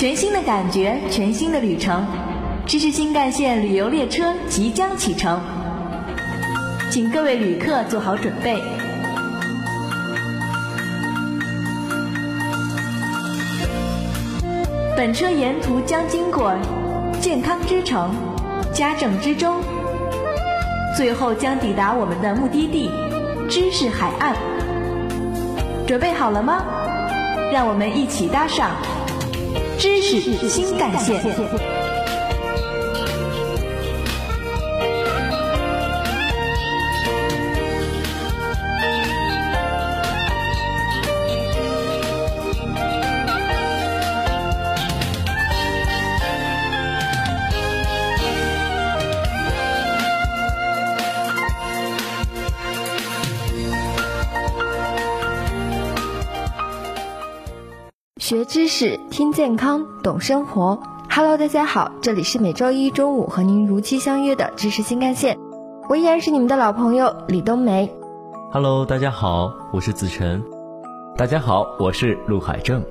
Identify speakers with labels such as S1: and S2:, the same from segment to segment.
S1: 全新的感觉，全新的旅程，知识新干线旅游列车即将启程，请各位旅客做好准备。本车沿途将经过健康之城、家政之中，最后将抵达我们的目的地——知识海岸。准备好了吗？让我们一起搭上知识新干线。
S2: 学知识，听健康，懂生活。Hello，大家好，这里是每周一中午和您如期相约的知识新干线，我依然是你们的老朋友李冬梅。
S3: Hello，大家好，我是子晨。
S4: 大家好，我是陆海正。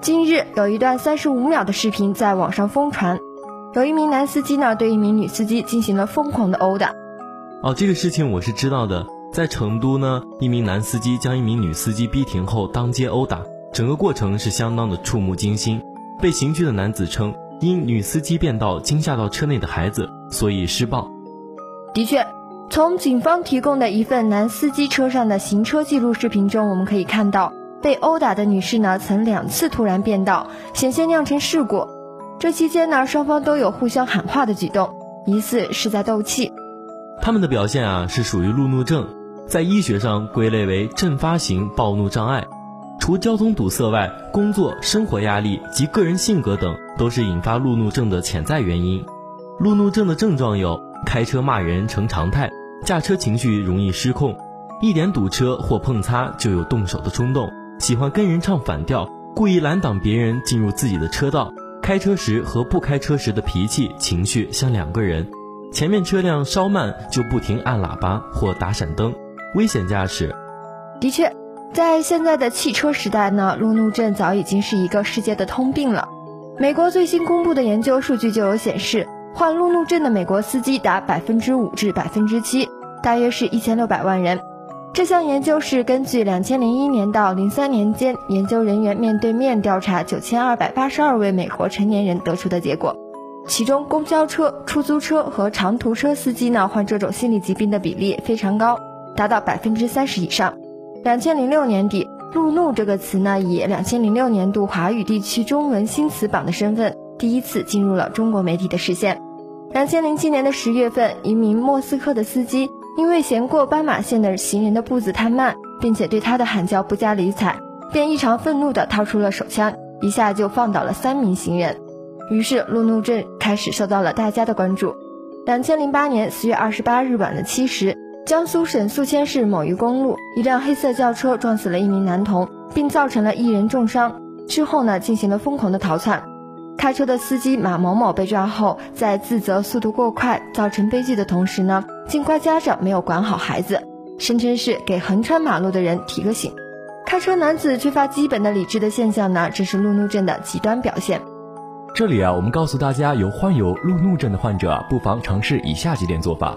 S2: 近日有一段三十五秒的视频在网上疯传，有一名男司机呢对一名女司机进行了疯狂的殴打。
S3: 哦，这个事情我是知道的，在成都呢，一名男司机将一名女司机逼停后当街殴打。整个过程是相当的触目惊心。被刑拘的男子称，因女司机变道惊吓到车内的孩子，所以施暴。
S2: 的确，从警方提供的一份男司机车上的行车记录视频中，我们可以看到，被殴打的女士呢曾两次突然变道，险些酿成事故。这期间呢，双方都有互相喊话的举动，疑似是在斗气。
S3: 他们的表现啊是属于路怒症，在医学上归类为阵发型暴怒障碍。除交通堵塞外，工作、生活压力及个人性格等都是引发路怒症的潜在原因。路怒症的症状有：开车骂人成常态，驾车情绪容易失控，一点堵车或碰擦就有动手的冲动，喜欢跟人唱反调，故意拦挡别人进入自己的车道，开车时和不开车时的脾气、情绪像两个人，前面车辆稍慢就不停按喇叭或打闪灯，危险驾驶。
S2: 的确。在现在的汽车时代呢，路怒症早已经是一个世界的通病了。美国最新公布的研究数据就有显示，患路怒症的美国司机达百分之五至百分之七，大约是一千六百万人。这项研究是根据两千零一年到零三年间研究人员面对面调查九千二百八十二位美国成年人得出的结果。其中，公交车、出租车和长途车司机呢，患这种心理疾病的比例非常高，达到百分之三十以上。两千零六年底，“路怒”这个词呢，以两千零六年度华语地区中文新词榜的身份，第一次进入了中国媒体的视线。两千零七年的十月份，一名莫斯科的司机因为嫌过斑马线的行人的步子太慢，并且对他的喊叫不加理睬，便异常愤怒地掏出了手枪，一下就放倒了三名行人。于是，路怒症开始受到了大家的关注。两千零八年四月二十八日晚的七时。江苏省宿迁市某一公路，一辆黑色轿车撞死了一名男童，并造成了一人重伤。之后呢，进行了疯狂的逃窜。开车的司机马某某被抓后，在自责速度过快造成悲剧的同时呢，竟怪家长没有管好孩子，声称是给横穿马路的人提个醒。开车男子缺乏基本的理智的现象呢，这是路怒症的极端表现。
S4: 这里啊，我们告诉大家，有患有路怒症的患者，不妨尝试以下几点做法。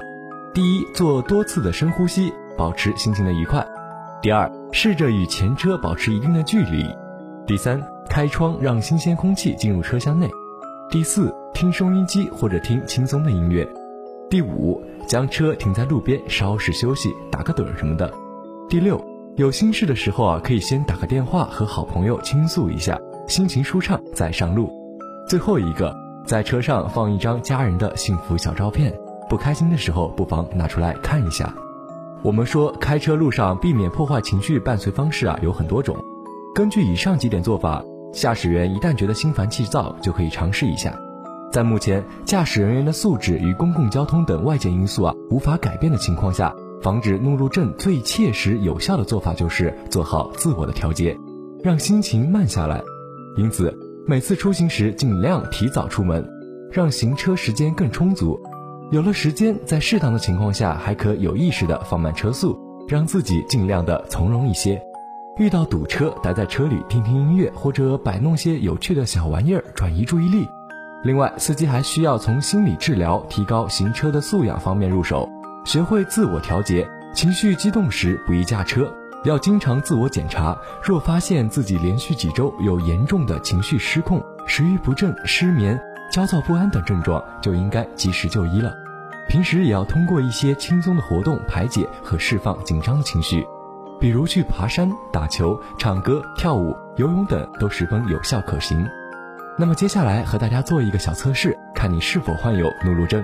S4: 第一，做多次的深呼吸，保持心情的愉快。第二，试着与前车保持一定的距离。第三，开窗让新鲜空气进入车厢内。第四，听收音机或者听轻松的音乐。第五，将车停在路边稍事休息，打个盹什么的。第六，有心事的时候啊，可以先打个电话和好朋友倾诉一下，心情舒畅再上路。最后一个，在车上放一张家人的幸福小照片。不开心的时候，不妨拿出来看一下。我们说，开车路上避免破坏情绪伴随方式啊有很多种。根据以上几点做法，驾驶员一旦觉得心烦气躁，就可以尝试一下。在目前驾驶人员的素质与公共交通等外界因素啊无法改变的情况下，防止怒路症最切实有效的做法就是做好自我的调节，让心情慢下来。因此，每次出行时尽量提早出门，让行车时间更充足。有了时间，在适当的情况下，还可有意识的放慢车速，让自己尽量的从容一些。遇到堵车，待在车里听听音乐或者摆弄些有趣的小玩意儿转移注意力。另外，司机还需要从心理治疗、提高行车的素养方面入手，学会自我调节。情绪激动时不宜驾车，要经常自我检查。若发现自己连续几周有严重的情绪失控、食欲不振、失眠、焦躁不安等症状，就应该及时就医了。平时也要通过一些轻松的活动排解和释放紧张的情绪。比如去爬山、打球、唱歌、跳舞、游泳等都十分有效可行。那么接下来和大家做一个小测试，看你是否患有怒路症。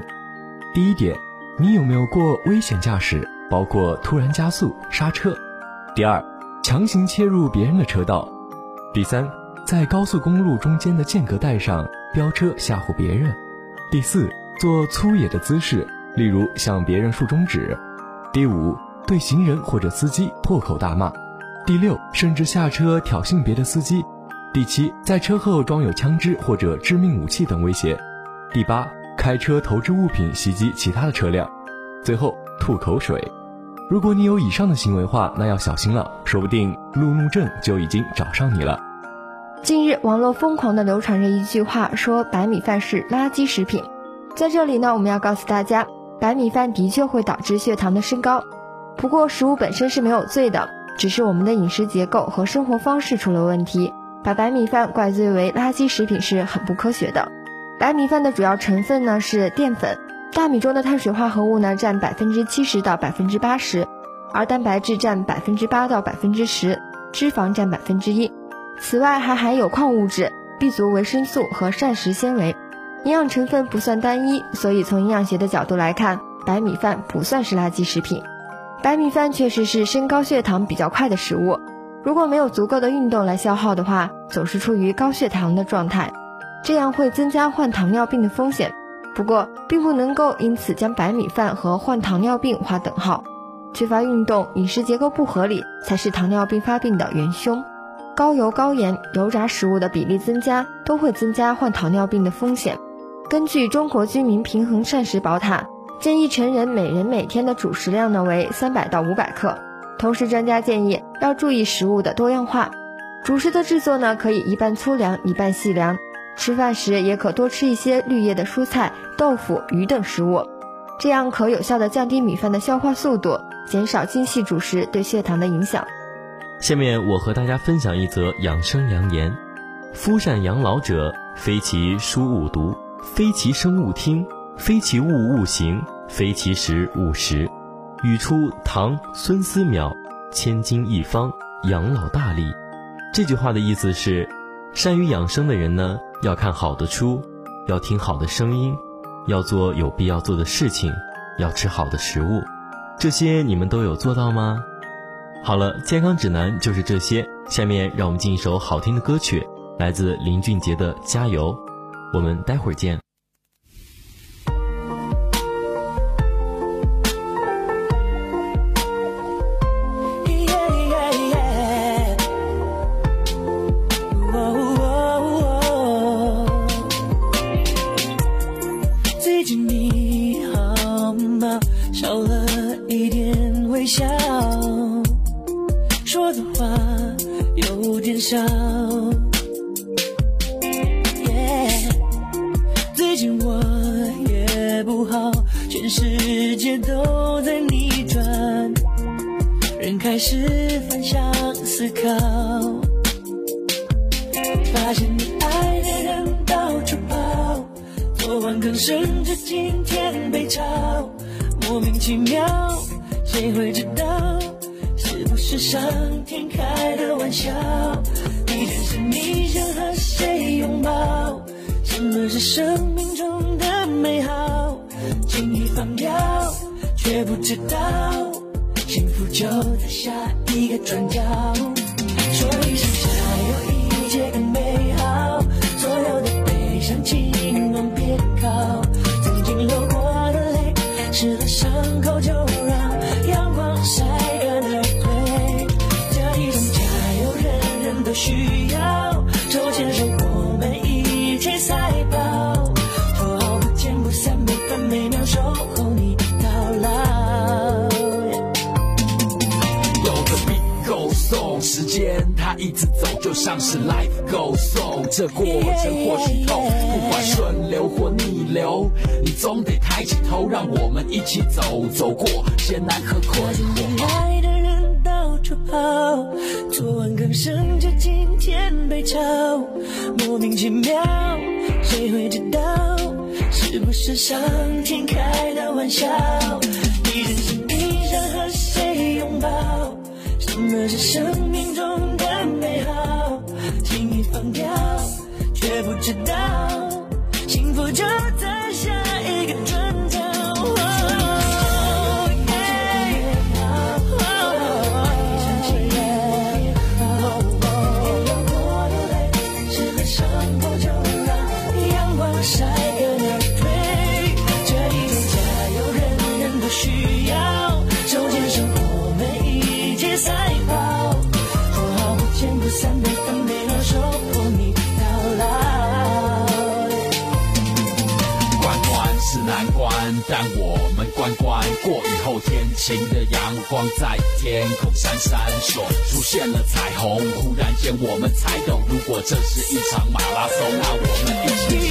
S4: 第一点，你有没有过危险驾驶，包括突然加速、刹车？第二，强行切入别人的车道。第三，在高速公路中间的间隔带上飙车吓唬别人。第四，做粗野的姿势，例如向别人竖中指。第五。对行人或者司机破口大骂，第六，甚至下车挑衅别的司机；第七，在车后装有枪支或者致命武器等威胁；第八，开车投掷物品袭击其他的车辆；最后，吐口水。如果你有以上的行为话，那要小心了，说不定路怒症就已经找上你了。
S2: 近日，网络疯狂的流传着一句话，说白米饭是垃圾食品。在这里呢，我们要告诉大家，白米饭的确会导致血糖的升高。不过，食物本身是没有罪的，只是我们的饮食结构和生活方式出了问题。把白米饭怪罪为垃圾食品是很不科学的。白米饭的主要成分呢是淀粉，大米中的碳水化合物呢占百分之七十到百分之八十，而蛋白质占百分之八到百分之十，脂肪占百分之一。此外还含有矿物质、B 族维生素和膳食纤维，营养成分不算单一，所以从营养学的角度来看，白米饭不算是垃圾食品。白米饭确实是升高血糖比较快的食物，如果没有足够的运动来消耗的话，总是处于高血糖的状态，这样会增加患糖尿病的风险。不过，并不能够因此将白米饭和患糖尿病划等号。缺乏运动、饮食结构不合理才是糖尿病发病的元凶。高油、高盐、油炸食物的比例增加，都会增加患糖尿病的风险。根据中国居民平衡膳食宝塔。建议成人每人每天的主食量呢为三百到五百克。同时，专家建议要注意食物的多样化。主食的制作呢，可以一半粗粮，一半细粮。吃饭时也可多吃一些绿叶的蔬菜、豆腐、鱼等食物，这样可有效的降低米饭的消化速度，减少精细主食对血糖的影响。
S3: 下面我和大家分享一则养生良言：夫善养老者，非其书勿读，非其声勿听。非其物勿行，非其食勿食。语出唐孙思邈《千金一方养老大利》。这句话的意思是，善于养生的人呢，要看好的书，要听好的声音，要做有必要做的事情，要吃好的食物。这些你们都有做到吗？好了，健康指南就是这些。下面让我们进一首好听的歌曲，来自林俊杰的《加油》。我们待会儿见。
S5: 放掉，却不知道。幸福就在下一个转角，说一声一
S6: 直走，就像是 life goes on。这过程或许痛，不管顺流或逆流，你总得抬起头，让我们一起走，走过艰难和困惑。
S5: 爱的人到处跑，昨晚刚升职，今天被炒，莫名其妙，谁会知道？是不是上天开的玩笑？你真心你想和谁拥抱？什么是生命中的美好？轻易放掉，却不知道，幸福就在下一个转
S6: 后，天晴的阳光在天空闪闪烁，出现了彩虹。忽然间，我们才懂，如果这是一场马拉松，那我们一起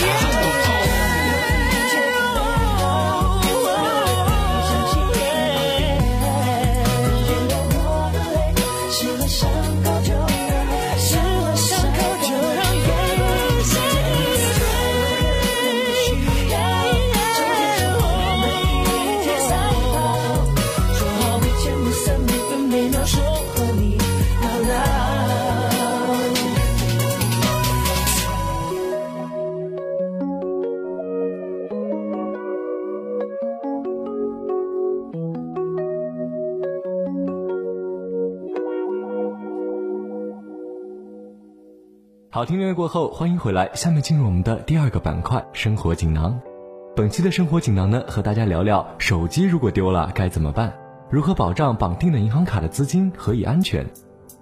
S4: 好听音乐过后，欢迎回来。下面进入我们的第二个板块——生活锦囊。本期的生活锦囊呢，和大家聊聊手机如果丢了该怎么办，如何保障绑定的银行卡的资金何以安全。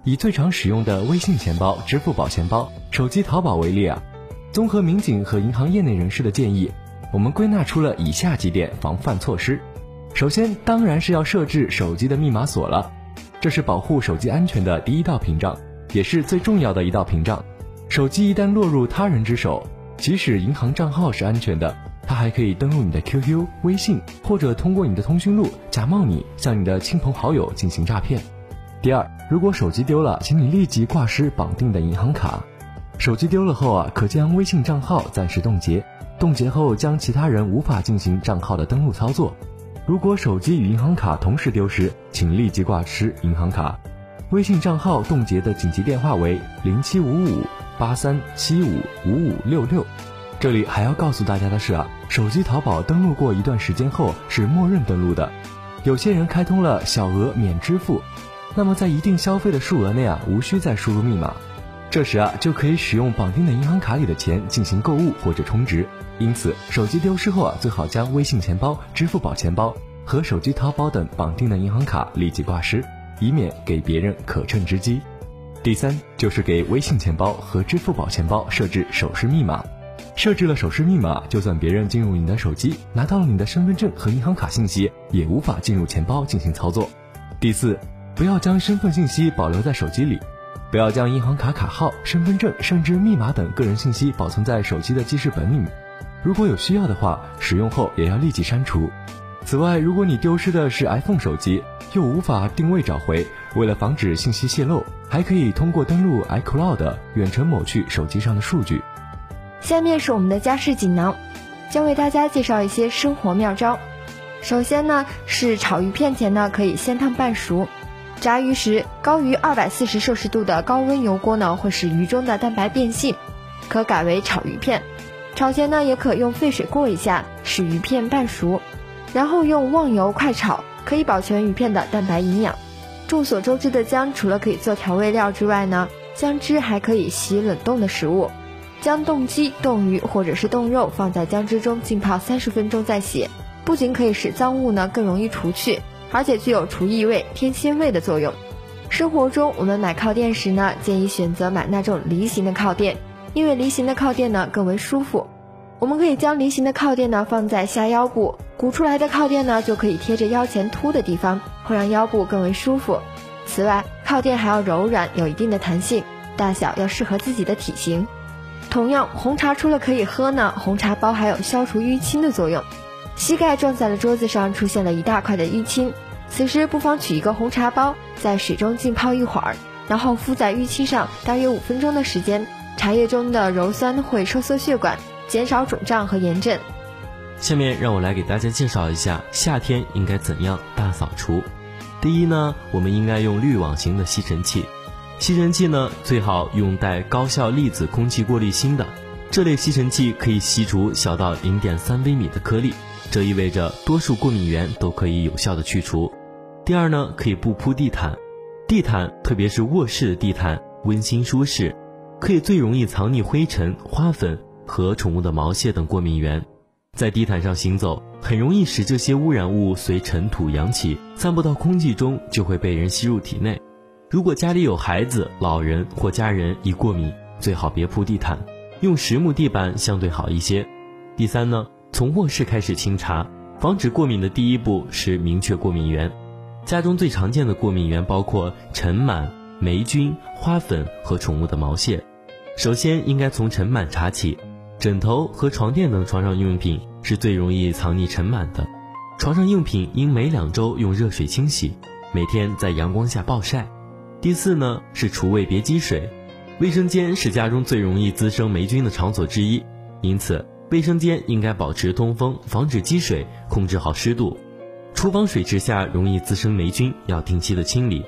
S4: 以最常使用的微信钱包、支付宝钱包、手机淘宝为例啊，综合民警和银行业内人士的建议，我们归纳出了以下几点防范措施。首先，当然是要设置手机的密码锁了，这是保护手机安全的第一道屏障，也是最重要的一道屏障。手机一旦落入他人之手，即使银行账号是安全的，他还可以登录你的 QQ、微信，或者通过你的通讯录假冒你，向你的亲朋好友进行诈骗。第二，如果手机丢了，请你立即挂失绑定的银行卡。手机丢了后啊，可将微信账号暂时冻结，冻结后将其他人无法进行账号的登录操作。如果手机与银行卡同时丢失，请立即挂失银行卡。微信账号冻结的紧急电话为零七五五。八三七五五五六六，这里还要告诉大家的是啊，手机淘宝登录过一段时间后是默认登录的。有些人开通了小额免支付，那么在一定消费的数额内啊，无需再输入密码，这时啊就可以使用绑定的银行卡里的钱进行购物或者充值。因此，手机丢失后啊，最好将微信钱包、支付宝钱包和手机淘宝等绑定的银行卡立即挂失，以免给别人可乘之机。第三就是给微信钱包和支付宝钱包设置手势密码，设置了手势密码，就算别人进入你的手机，拿到了你的身份证和银行卡信息，也无法进入钱包进行操作。第四，不要将身份信息保留在手机里，不要将银行卡卡号、身份证甚至密码等个人信息保存在手机的记事本里，如果有需要的话，使用后也要立即删除。此外，如果你丢失的是 iPhone 手机，又无法定位找回，为了防止信息泄露，还可以通过登录 iCloud 远程抹去手机上的数据。
S2: 下面是我们的家事锦囊，将为大家介绍一些生活妙招。首先呢，是炒鱼片前呢可以先烫半熟。炸鱼时，高于二百四十摄氏度的高温油锅呢会使鱼中的蛋白变性，可改为炒鱼片。炒前呢也可用沸水过一下，使鱼片半熟。然后用旺油快炒，可以保全鱼片的蛋白营养。众所周知的姜，除了可以做调味料之外呢，姜汁还可以洗冷冻的食物。将冻鸡、冻鱼或者是冻肉放在姜汁中浸泡三十分钟再洗，不仅可以使脏物呢更容易除去，而且具有除异味、添鲜味的作用。生活中我们买靠垫时呢，建议选择买那种梨形的靠垫，因为梨形的靠垫呢更为舒服。我们可以将梨形的靠垫呢放在下腰部，鼓出来的靠垫呢就可以贴着腰前凸的地方，会让腰部更为舒服。此外，靠垫还要柔软，有一定的弹性，大小要适合自己的体型。同样，红茶除了可以喝呢，红茶包还有消除淤青的作用。膝盖撞在了桌子上，出现了一大块的淤青，此时不妨取一个红茶包，在水中浸泡一会儿，然后敷在淤青上，大约五分钟的时间。茶叶中的鞣酸会收缩血管，减少肿胀和炎症。
S3: 下面让我来给大家介绍一下夏天应该怎样大扫除。第一呢，我们应该用滤网型的吸尘器。吸尘器呢，最好用带高效粒子空气过滤芯的。这类吸尘器可以吸除小到零点三微米的颗粒，这意味着多数过敏源都可以有效的去除。第二呢，可以不铺地毯。地毯，特别是卧室的地毯，温馨舒适。可以最容易藏匿灰尘、花粉和宠物的毛屑等过敏源，在地毯上行走，很容易使这些污染物随尘土扬起，散布到空气中，就会被人吸入体内。如果家里有孩子、老人或家人易过敏，最好别铺地毯，用实木地板相对好一些。第三呢，从卧室开始清查，防止过敏的第一步是明确过敏源。家中最常见的过敏源包括尘螨、霉菌、花粉和宠物的毛屑。首先应该从尘螨查起，枕头和床垫等床上用品是最容易藏匿尘螨的。床上用品应每两周用热水清洗，每天在阳光下暴晒。第四呢是除味别积水，卫生间是家中最容易滋生霉菌的场所之一，因此卫生间应该保持通风，防止积水，控制好湿度。厨房水池下容易滋生霉菌，要定期的清理。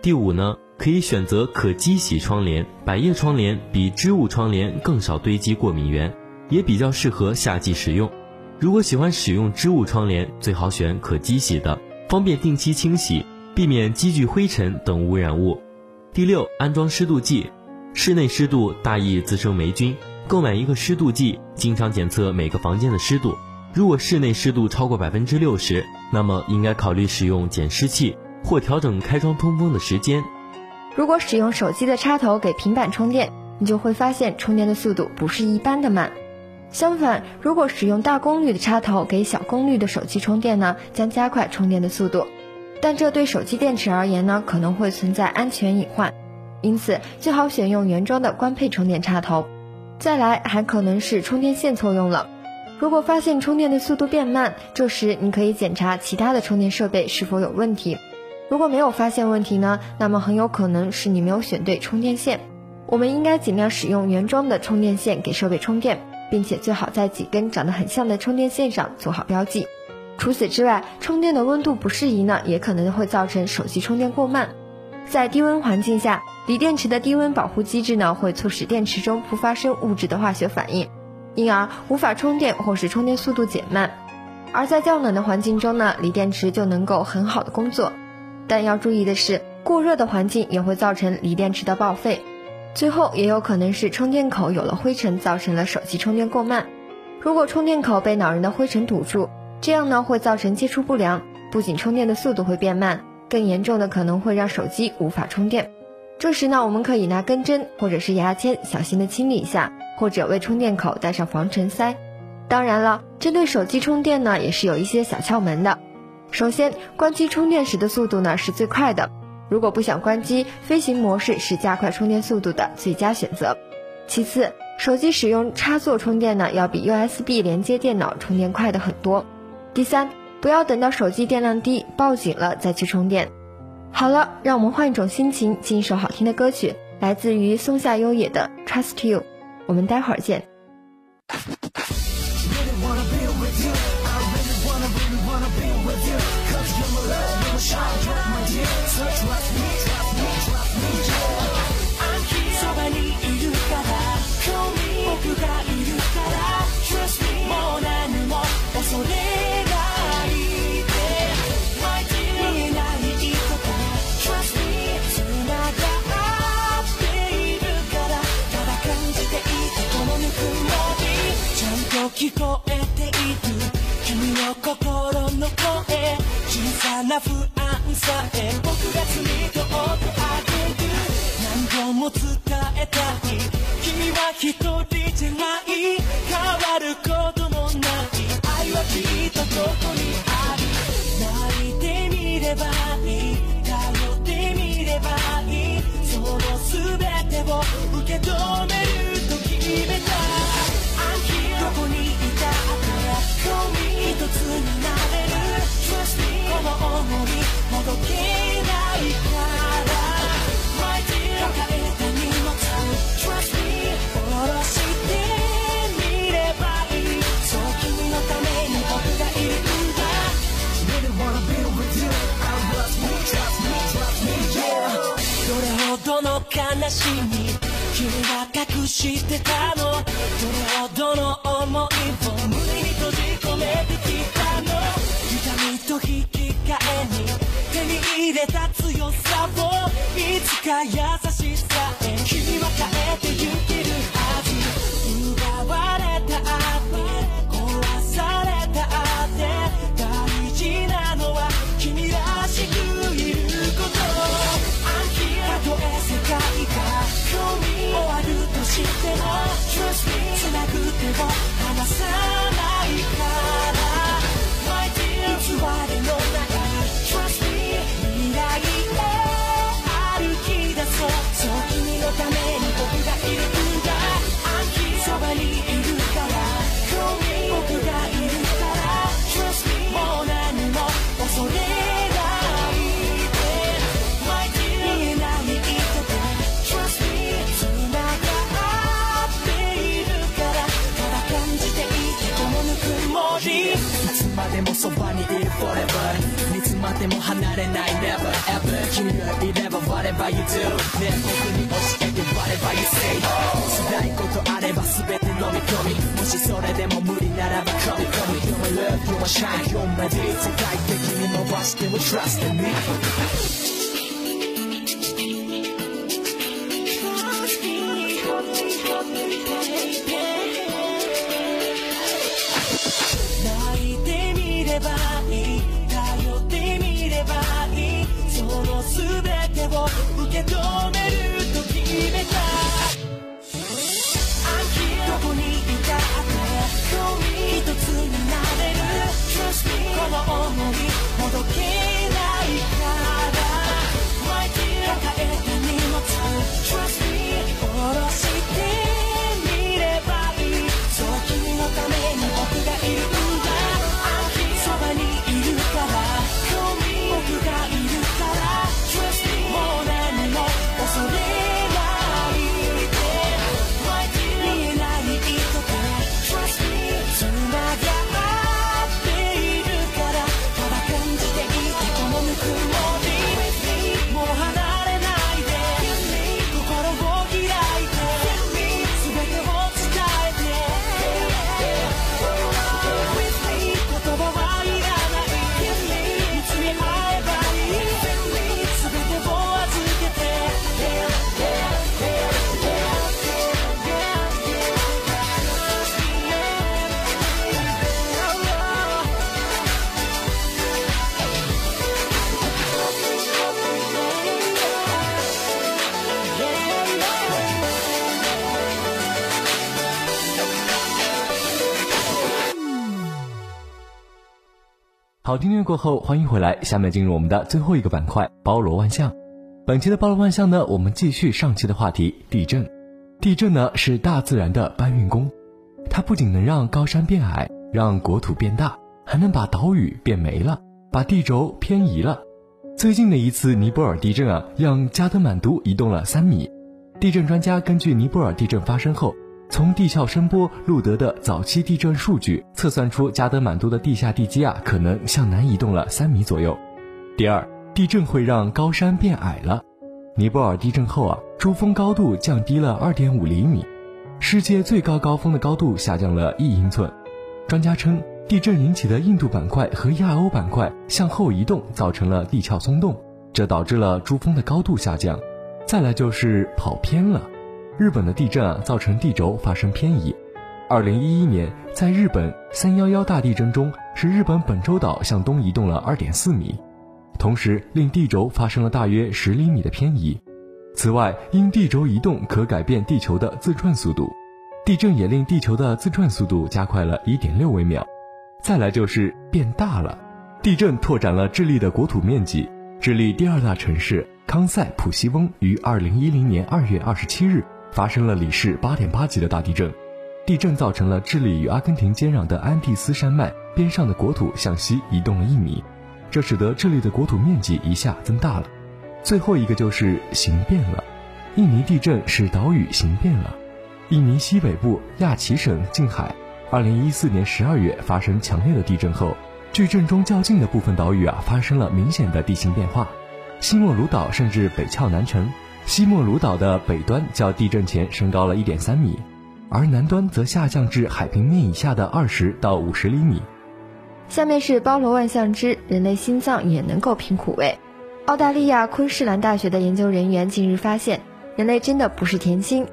S3: 第五呢。可以选择可机洗窗帘，百叶窗帘比织物窗帘更少堆积过敏源，也比较适合夏季使用。如果喜欢使用织物窗帘，最好选可机洗的，方便定期清洗，避免积聚灰尘等污染物。第六，安装湿度计，室内湿度大易滋生霉菌，购买一个湿度计，经常检测每个房间的湿度。如果室内湿度超过百分之六十，那么应该考虑使用减湿器或调整开窗通风的时间。
S2: 如果使用手机的插头给平板充电，你就会发现充电的速度不是一般的慢。相反，如果使用大功率的插头给小功率的手机充电呢，将加快充电的速度。但这对手机电池而言呢，可能会存在安全隐患，因此最好选用原装的官配充电插头。再来，还可能是充电线错用了。如果发现充电的速度变慢，这时你可以检查其他的充电设备是否有问题。如果没有发现问题呢，那么很有可能是你没有选对充电线。我们应该尽量使用原装的充电线给设备充电，并且最好在几根长得很像的充电线上做好标记。除此之外，充电的温度不适宜呢，也可能会造成手机充电过慢。在低温环境下，锂电池的低温保护机制呢，会促使电池中不发生物质的化学反应，因而无法充电或是充电速度减慢。而在较冷的环境中呢，锂电池就能够很好的工作。但要注意的是，过热的环境也会造成锂电池的报废。最后，也有可能是充电口有了灰尘，造成了手机充电过慢。如果充电口被恼人的灰尘堵住，这样呢会造成接触不良，不仅充电的速度会变慢，更严重的可能会让手机无法充电。这时呢，我们可以拿根针或者是牙签小心的清理一下，或者为充电口戴上防尘塞。当然了，针对手机充电呢，也是有一些小窍门的。首先，关机充电时的速度呢是最快的。如果不想关机，飞行模式是加快充电速度的最佳选择。其次，手机使用插座充电呢，要比 USB 连接电脑充电快的很多。第三，不要等到手机电量低报警了再去充电。好了，让我们换一种心情，听一首好听的歌曲，来自于松下优也的《Trust You》。我们待会儿见。
S5: 聞こえている君の心の声小さな不安さえ僕が罪と音あげる何度も伝えたい君は一人じゃない悲しみ君は隠してたの。どれほどの思いをと引き換えに手に入れた強さをいつか優ば you do ね僕に教えて Whatever you say 辛いことあれば全て飲み込みもしそれでも無理ならば Come me come me You're my love You're my shine You're my day 世界的に伸ばしても Trust in me を受
S4: 好听音乐过后，欢迎回来。下面进入我们的最后一个板块——包罗万象。本期的包罗万象呢，我们继续上期的话题——地震。地震呢是大自然的搬运工，它不仅能让高山变矮，让国土变大，还能把岛屿变没了，把地轴偏移了。最近的一次尼泊尔地震啊，让加德满都移动了三米。地震专家根据尼泊尔地震发生后，从地壳声波录得的早期地震数据测算出加德满都的地下地基啊，可能向南移动了三米左右。第二，地震会让高山变矮了。尼泊尔地震后啊，珠峰高度降低了二点五厘米，世界最高高峰的高度下降了一英寸。专家称，地震引起的印度板块和亚欧板块向后移动，造成了地壳松动，这导致了珠峰的高度下降。再来就是跑偏了，日本的地震啊，造成地轴发生偏移。二零一一年，在日本三幺幺大地震中，使日本本州岛向东移动了二点四米，同时令地轴发生了大约十厘米的偏移。此外，因地轴移动可改变地球的自转速度，地震也令地球的自转速度加快了一点六微秒。再来就是变大了，地震拓展了智利的国土面积。智利第二大城市康塞普西翁于二零一零年二月二十七日发生了里氏八点八级的大地震。地震造成了智利与阿根廷接壤的安第斯山脉边上的国土向西移动了一米，这使得智利的国土面积一下增大了。最后一个就是形变了，印尼地震使岛屿形变了。印尼西北部亚齐省近海，二零一四年十二月发生强烈的地震后，距震中较近的部分岛屿啊发生了明显的地形变化，西莫鲁岛甚至北翘南沉，西莫鲁岛的北端较地震前升高了一点三米。而南端则下降至海平面以下的二十到五十厘米。
S2: 下面是包罗万象之人类心脏也能够品苦味。澳大利亚昆士兰大学的研究人员近日发现，人类真的不是甜心。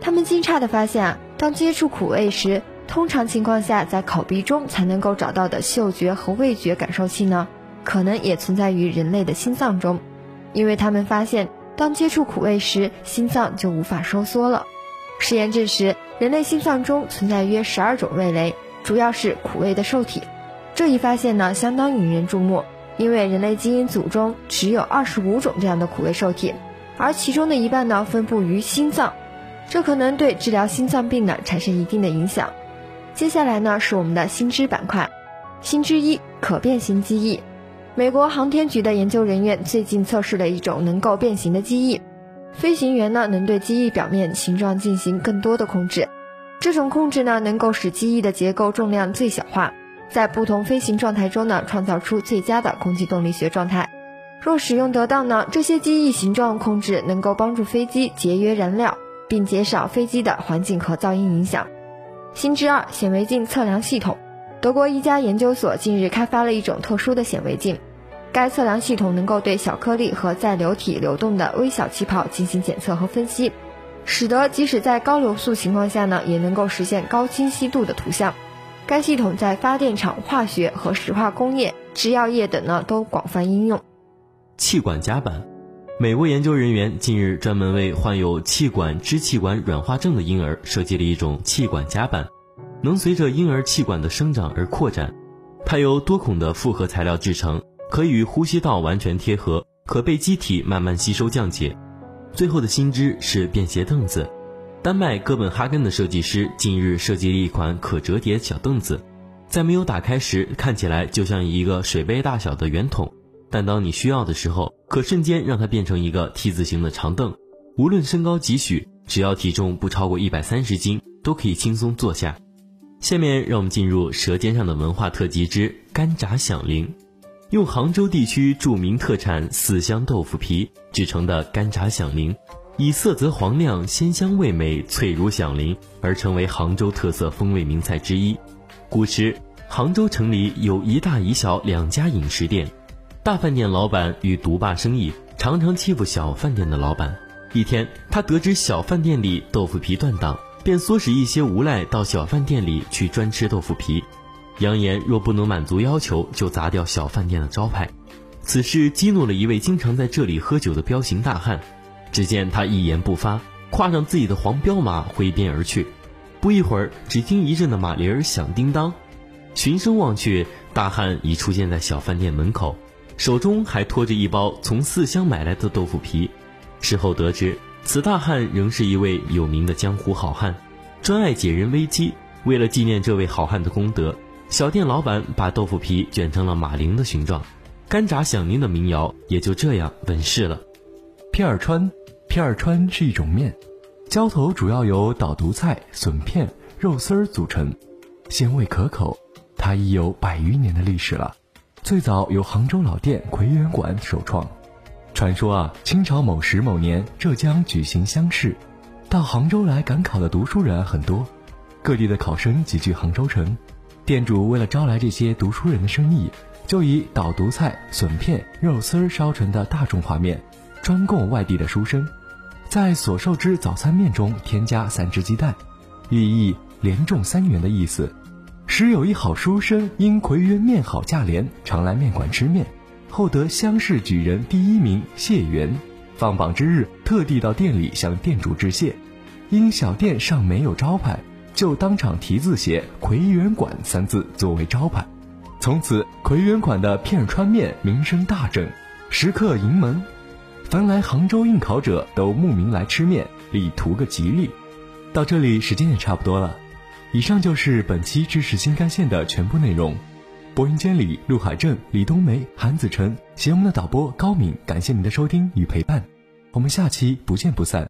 S2: 他们惊诧地发现啊，当接触苦味时，通常情况下在口鼻中才能够找到的嗅觉和味觉感受器呢，可能也存在于人类的心脏中。因为他们发现，当接触苦味时，心脏就无法收缩了。实验证实。人类心脏中存在约十二种味蕾，主要是苦味的受体。这一发现呢，相当引人注目，因为人类基因组中只有二十五种这样的苦味受体，而其中的一半呢分布于心脏，这可能对治疗心脏病呢产生一定的影响。接下来呢是我们的新知板块，新知一可变形记忆。美国航天局的研究人员最近测试了一种能够变形的机翼。飞行员呢，能对机翼表面形状进行更多的控制，这种控制呢，能够使机翼的结构重量最小化，在不同飞行状态中呢，创造出最佳的空气动力学状态。若使用得当呢，这些机翼形状控制能够帮助飞机节约燃料，并减少飞机的环境和噪音影响。新知二显微镜测量系统，德国一家研究所近日开发了一种特殊的显微镜。该测量系统能够对小颗粒和在流体流动的微小气泡进行检测和分析，使得即使在高流速情况下呢，也能够实现高清晰度的图像。该系统在发电厂、化学和石化工业、制药业等呢都广泛应用。
S3: 气管夹板，美国研究人员近日专门为患有气管支气管软化症的婴儿设计了一种气管夹板，能随着婴儿气管的生长而扩展。它由多孔的复合材料制成。可与呼吸道完全贴合，可被机体慢慢吸收降解。最后的新知是便携凳子。丹麦哥本哈根的设计师近日设计了一款可折叠小凳子，在没有打开时看起来就像一个水杯大小的圆筒，但当你需要的时候，可瞬间让它变成一个 T 字形的长凳。无论身高几许，只要体重不超过一百三十斤，都可以轻松坐下。下面让我们进入《舌尖上的文化特辑之干炸响铃》。用杭州地区著名特产四香豆腐皮制成的干炸响铃，以色泽黄亮、鲜香味美、脆如响铃而成为杭州特色风味名菜之一。古时，杭州城里有一大一小两家饮食店，大饭店老板与独霸生意，常常欺负小饭店的老板。一天，他得知小饭店里豆腐皮断档，便唆使一些无赖到小饭店里去专吃豆腐皮。扬言若不能满足要求，就砸掉小饭店的招牌。此事激怒了一位经常在这里喝酒的彪形大汉。只见他一言不发，跨上自己的黄骠马挥鞭而去。不一会儿，只听一阵的马铃儿响叮当，循声望去，大汉已出现在小饭店门口，手中还拖着一包从四乡买来的豆腐皮。事后得知，此大汉仍是一位有名的江湖好汉，专爱解人危机。为了纪念这位好汉的功德。小店老板把豆腐皮卷成了马铃的形状，干炸响铃的民谣也就这样问世了。
S4: 片儿川，片儿川是一种面，浇头主要由捣毒菜、笋片、肉丝儿组成，鲜味可口。它已有百余年的历史了，最早由杭州老店奎元馆首创。传说啊，清朝某时某年，浙江举行乡试，到杭州来赶考的读书人很多，各地的考生集聚杭州城。店主为了招来这些读书人的生意，就以捣毒菜、笋片、肉丝儿烧成的大众画面，专供外地的书生。在所售之早餐面中添加三只鸡蛋，寓意连中三元的意思。时有一好书生因葵园面好价廉，常来面馆吃面，后得乡试举人第一名谢元。放榜之日，特地到店里向店主致谢，因小店尚没有招牌。就当场题字写“葵园馆”三字作为招牌，从此葵园馆的片川面名声大振，食客盈门。凡来杭州应考者都慕名来吃面，以图个吉利。到这里时间也差不多了，以上就是本期知识新干线的全部内容。播音间里，陆海正、李冬梅、韩子晨，节目的导播高敏，感谢您的收听与陪伴，我们下期不见不散。